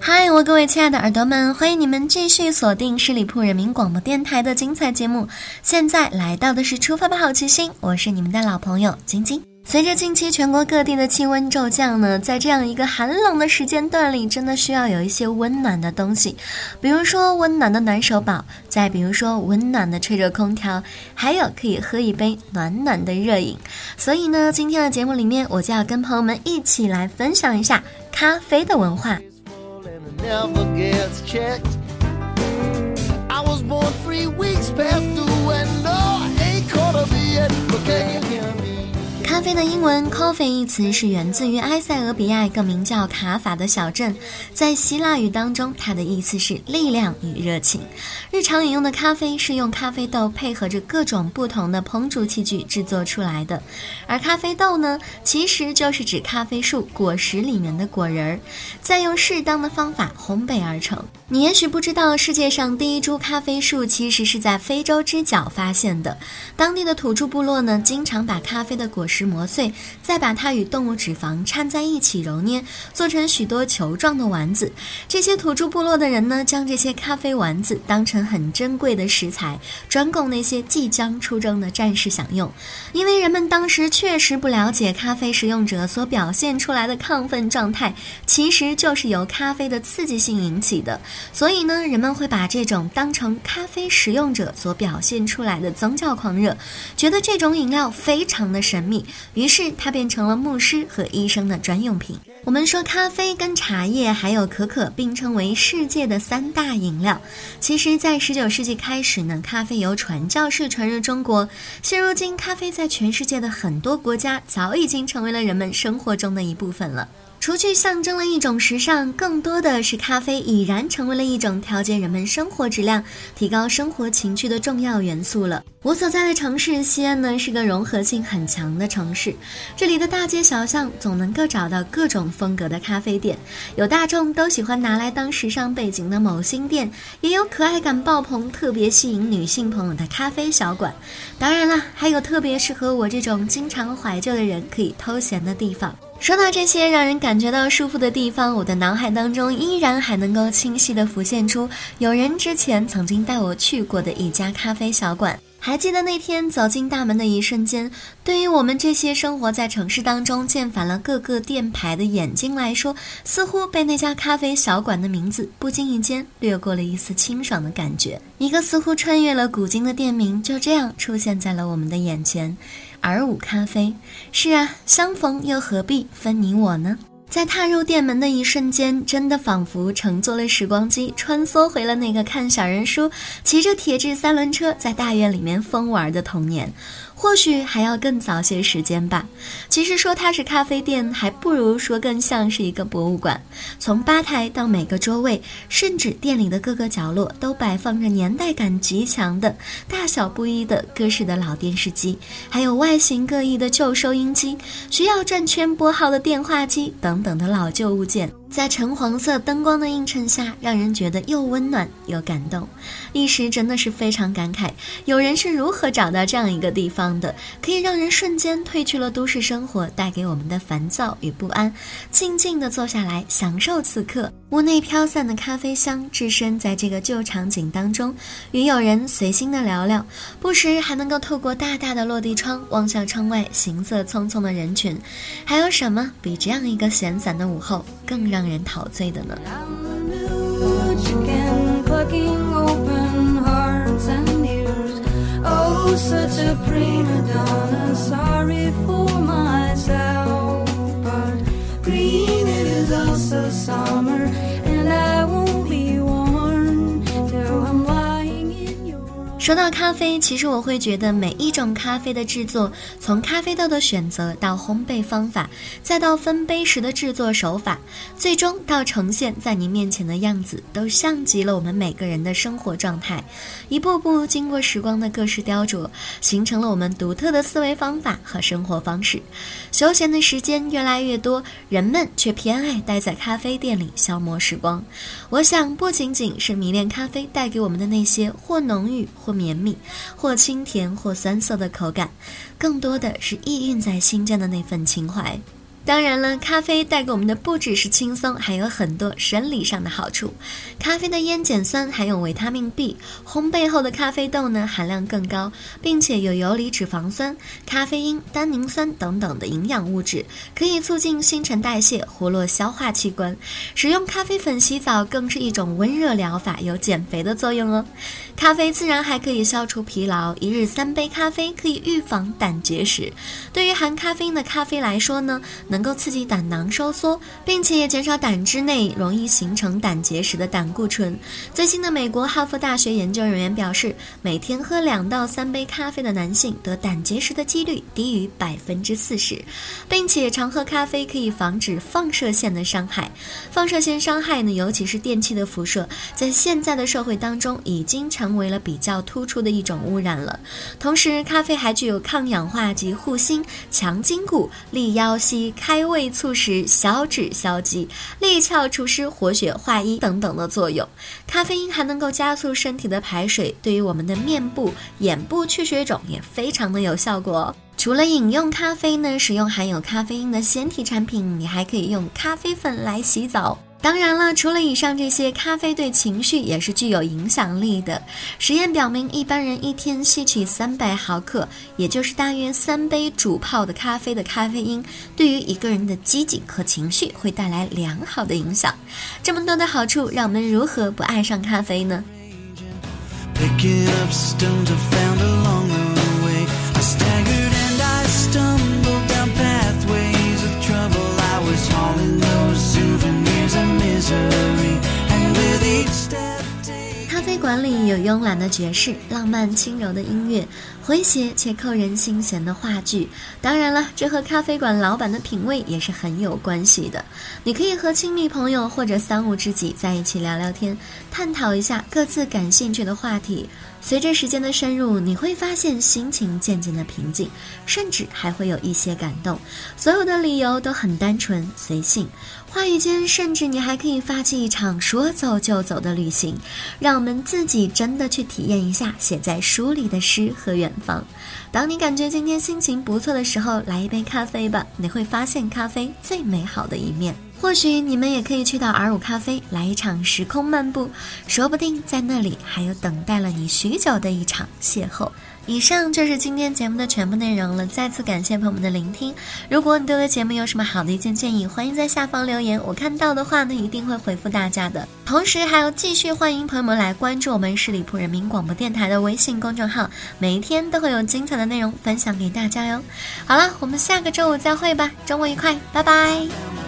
嗨，我各位亲爱的耳朵们，欢迎你们继续锁定十里铺人民广播电台的精彩节目。现在来到的是出发吧好奇心，我是你们的老朋友晶晶。随着近期全国各地的气温骤降呢，在这样一个寒冷的时间段里，真的需要有一些温暖的东西，比如说温暖的暖手宝，再比如说温暖的吹着空调，还有可以喝一杯暖暖的热饮。所以呢，今天的节目里面，我就要跟朋友们一起来分享一下咖啡的文化。的英文 coffee 一词是源自于埃塞俄比亚一个名叫卡法的小镇，在希腊语当中，它的意思是力量与热情。日常饮用的咖啡是用咖啡豆配合着各种不同的烹煮器具制作出来的，而咖啡豆呢，其实就是指咖啡树果实里面的果仁儿，再用适当的方法烘焙而成。你也许不知道，世界上第一株咖啡树其实是在非洲之角发现的，当地的土著部落呢，经常把咖啡的果实。磨磨碎，再把它与动物脂肪掺在一起揉捏，做成许多球状的丸子。这些土著部落的人呢，将这些咖啡丸子当成很珍贵的食材，专供那些即将出征的战士享用。因为人们当时确实不了解咖啡食用者所表现出来的亢奋状态，其实就是由咖啡的刺激性引起的，所以呢，人们会把这种当成咖啡食用者所表现出来的宗教狂热，觉得这种饮料非常的神秘。于是它变成了牧师和医生的专用品。我们说咖啡跟茶叶还有可可并称为世界的三大饮料。其实，在十九世纪开始呢，咖啡由传教士传入中国。现如今，咖啡在全世界的很多国家早已经成为了人们生活中的一部分了。除去象征了一种时尚，更多的是咖啡已然成为了一种调节人们生活质量、提高生活情趣的重要元素了。我所在的城市西安呢，是个融合性很强的城市，这里的大街小巷总能够找到各种风格的咖啡店，有大众都喜欢拿来当时尚背景的某新店，也有可爱感爆棚、特别吸引女性朋友的咖啡小馆，当然了，还有特别适合我这种经常怀旧的人可以偷闲的地方。说到这些让人感觉到舒服的地方，我的脑海当中依然还能够清晰地浮现出有人之前曾经带我去过的一家咖啡小馆。还记得那天走进大门的一瞬间，对于我们这些生活在城市当中、见烦了各个店牌的眼睛来说，似乎被那家咖啡小馆的名字不经意间掠过了一丝清爽的感觉。一个似乎穿越了古今的店名，就这样出现在了我们的眼前。而舞咖啡，是啊，相逢又何必分你我呢？在踏入店门的一瞬间，真的仿佛乘坐了时光机，穿梭回了那个看小人书、骑着铁质三轮车在大院里面疯玩的童年。或许还要更早些时间吧。其实说它是咖啡店，还不如说更像是一个博物馆。从吧台到每个桌位，甚至店里的各个角落，都摆放着年代感极强的、大小不一的各式的老电视机，还有外形各异的旧收音机、需要转圈拨号的电话机等等等的老旧物件。在橙黄色灯光的映衬下，让人觉得又温暖又感动，一时真的是非常感慨。有人是如何找到这样一个地方的，可以让人瞬间褪去了都市生活带给我们的烦躁与不安，静静地坐下来享受此刻。屋内飘散的咖啡香，置身在这个旧场景当中，与友人随心的聊聊，不时还能够透过大大的落地窗望向窗外行色匆匆的人群。还有什么比这样一个闲散的午后更让 and how to say the name oh such a prima donna sorry for myself but green it is also summer and I 说到咖啡，其实我会觉得每一种咖啡的制作，从咖啡豆的选择到烘焙方法，再到分杯时的制作手法，最终到呈现在您面前的样子，都像极了我们每个人的生活状态。一步步经过时光的各式雕琢，形成了我们独特的思维方法和生活方式。休闲的时间越来越多，人们却偏爱待在咖啡店里消磨时光。我想，不仅仅是迷恋咖啡带给我们的那些或浓郁、或绵密、或清甜、或酸涩的口感，更多的是意蕴在心间的那份情怀。当然了，咖啡带给我们的不只是轻松，还有很多生理上的好处。咖啡的烟碱酸含有维他命 B，烘焙后的咖啡豆呢含量更高，并且有游离脂肪酸、咖啡因、单宁酸等等的营养物质，可以促进新陈代谢，活络消化器官。使用咖啡粉洗澡更是一种温热疗法，有减肥的作用哦。咖啡自然还可以消除疲劳，一日三杯咖啡可以预防胆结石。对于含咖啡因的咖啡来说呢，能能够刺激胆囊收缩，并且减少胆汁内容易形成胆结石的胆固醇。最新的美国哈佛大学研究人员表示，每天喝两到三杯咖啡的男性得胆结石的几率低于百分之四十，并且常喝咖啡可以防止放射线的伤害。放射线伤害呢，尤其是电器的辐射，在现在的社会当中已经。成为了比较突出的一种污染了。同时，咖啡还具有抗氧化及护心、强筋骨、利腰膝、开胃促食、消脂消积、利窍除湿、活血化瘀等等的作用。咖啡因还能够加速身体的排水，对于我们的面部、眼部去水肿也非常的有效果。除了饮用咖啡呢，使用含有咖啡因的纤体产品，你还可以用咖啡粉来洗澡。当然了，除了以上这些，咖啡对情绪也是具有影响力的。实验表明，一般人一天吸取三百毫克，也就是大约三杯煮泡的咖啡的咖啡因，对于一个人的机警和情绪会带来良好的影响。这么多的好处，让我们如何不爱上咖啡呢？咖啡馆里有慵懒的爵士，浪漫轻柔的音乐，诙谐且扣人心弦的话剧。当然了，这和咖啡馆老板的品味也是很有关系的。你可以和亲密朋友或者三五知己在一起聊聊天，探讨一下各自感兴趣的话题。随着时间的深入，你会发现心情渐渐的平静，甚至还会有一些感动。所有的理由都很单纯随性，话语间甚至你还可以发起一场说走就走的旅行，让我们自己真的去体验一下写在书里的诗和远方。当你感觉今天心情不错的时候，来一杯咖啡吧，你会发现咖啡最美好的一面。或许你们也可以去到 R 五咖啡来一场时空漫步，说不定在那里还有等待了你许久的一场邂逅。以上就是今天节目的全部内容了，再次感谢朋友们的聆听。如果你对我的节目有什么好的意见建议，欢迎在下方留言，我看到的话呢一定会回复大家的。同时还要继续欢迎朋友们来关注我们十里铺人民广播电台的微信公众号，每一天都会有精彩的内容分享给大家哟。好了，我们下个周五再会吧，周末愉快，拜拜。